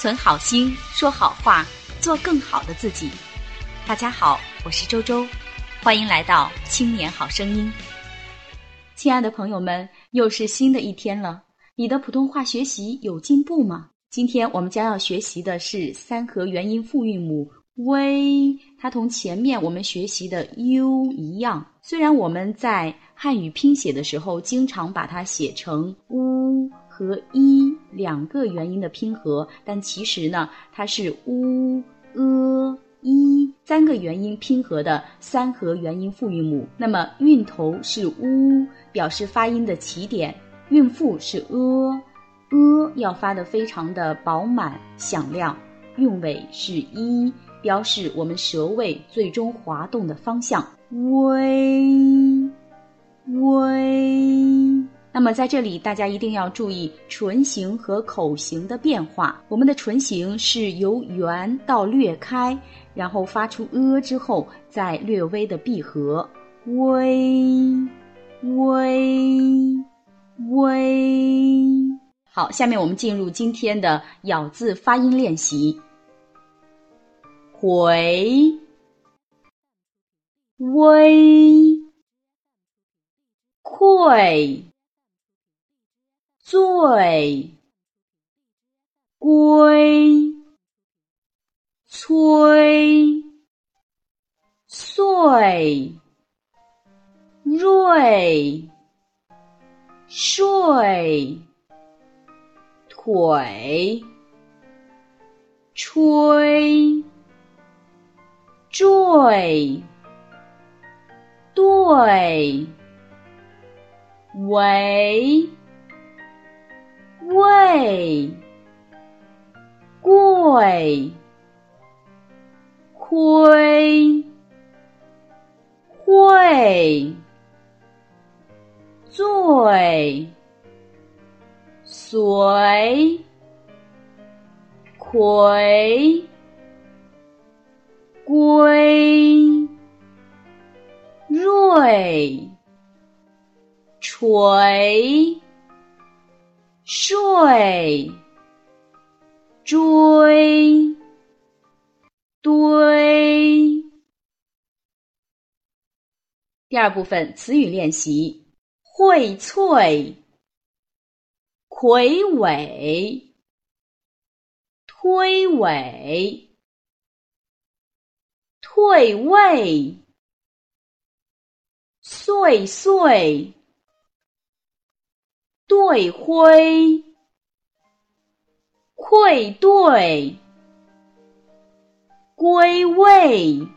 存好心，说好话，做更好的自己。大家好，我是周周，欢迎来到青年好声音。亲爱的朋友们，又是新的一天了，你的普通话学习有进步吗？今天我们将要学习的是三合元音复韵母 v，它同前面我们学习的 u 一样。虽然我们在汉语拼写的时候经常把它写成 u 和 “i” 两个元音的拼合，但其实呢，它是 u、e、一三个元音拼合的三合元音复韵母。那么韵头是 u，表示发音的起点；韵腹是 e。呃，要发的非常的饱满响亮，韵尾是一，标示我们舌位最终滑动的方向。微微，那么在这里大家一定要注意唇形和口型的变化。我们的唇形是由圆到略开，然后发出呃之后再略微的闭合。微微微。好，下面我们进入今天的咬字发音练习。回、微、溃、醉、归、催、碎、瑞、睡。腿，吹，坠，对，围，喂，贵，亏，会，醉。随，葵，归，瑞，垂，睡，追，堆。第二部分词语练习：荟萃。魁伟，推诿，退位，岁岁，对灰，愧对，归位，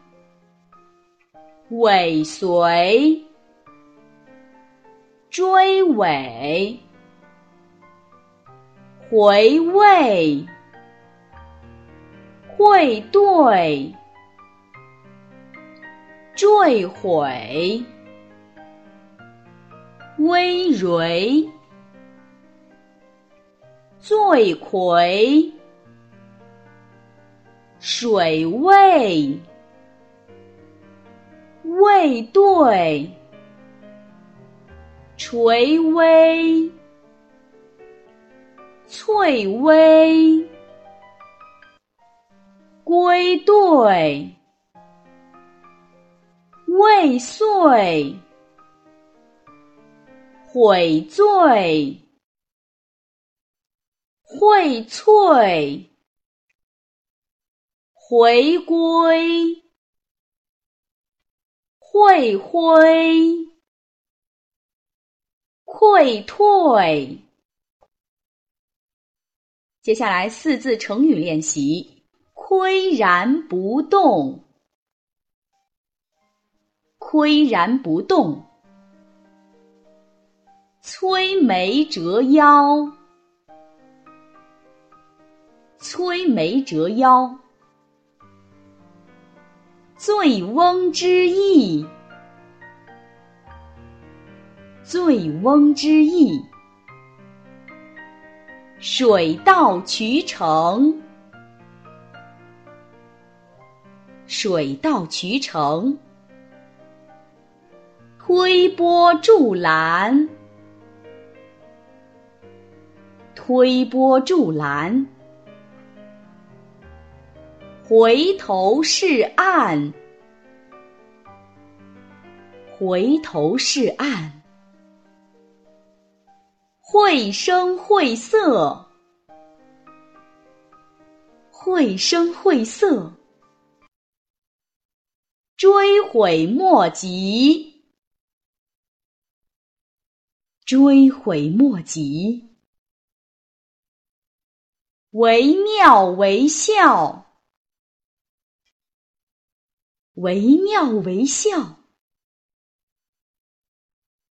尾随，追尾。回味，会对，坠毁，微蕤，醉魁，水位，未对，垂危。翠微，归队，未遂，悔罪，荟萃，回归，会徽，溃退。接下来四字成语练习：岿然不动，岿然不动；摧眉折腰，摧眉折腰；醉翁之意，醉翁之意。水到渠成，水到渠成；推波助澜，推波助澜；回头是岸，回头是岸，绘声绘色，绘声绘色，追悔莫及，追悔莫及。惟妙惟肖，惟妙惟肖。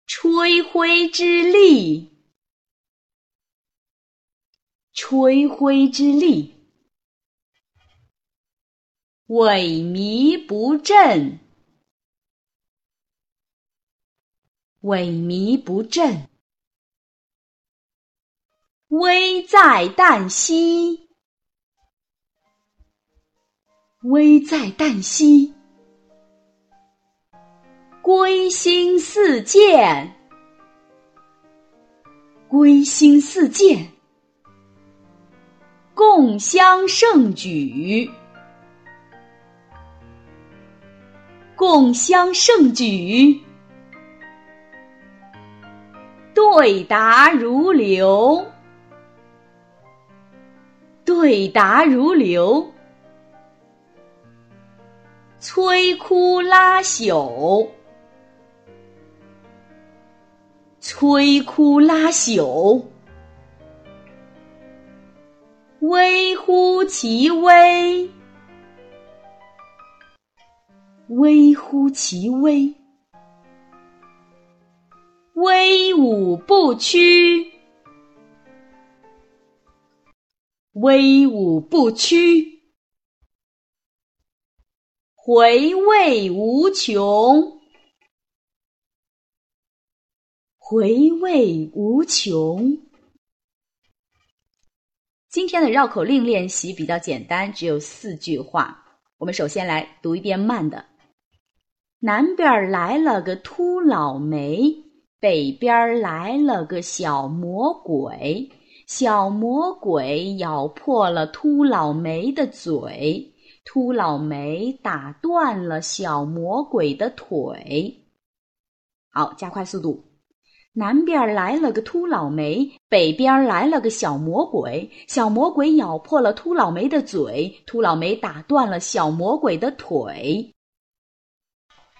吹灰之力，吹灰之力。萎靡不振，萎靡不振。危在旦夕，危在旦夕。归心似箭，归心似箭。共襄盛举，共襄盛举。对答如流。对答如流，摧枯拉朽，摧枯拉朽，微乎其微，微乎其微，威武不屈。威武不屈，回味无穷，回味无穷。今天的绕口令练习比较简单，只有四句话。我们首先来读一遍慢的：南边来了个秃老梅，北边来了个小魔鬼。小魔鬼咬破了秃老梅的嘴，秃老梅打断了小魔鬼的腿。好，加快速度。南边来了个秃老梅，北边来了个小魔鬼。小魔鬼咬破了秃老梅的嘴，秃老梅打断了小魔鬼的腿。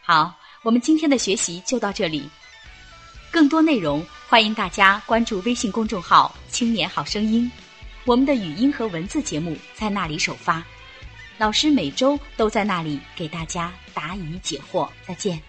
好，我们今天的学习就到这里。更多内容，欢迎大家关注微信公众号“青年好声音”，我们的语音和文字节目在那里首发，老师每周都在那里给大家答疑解惑。再见。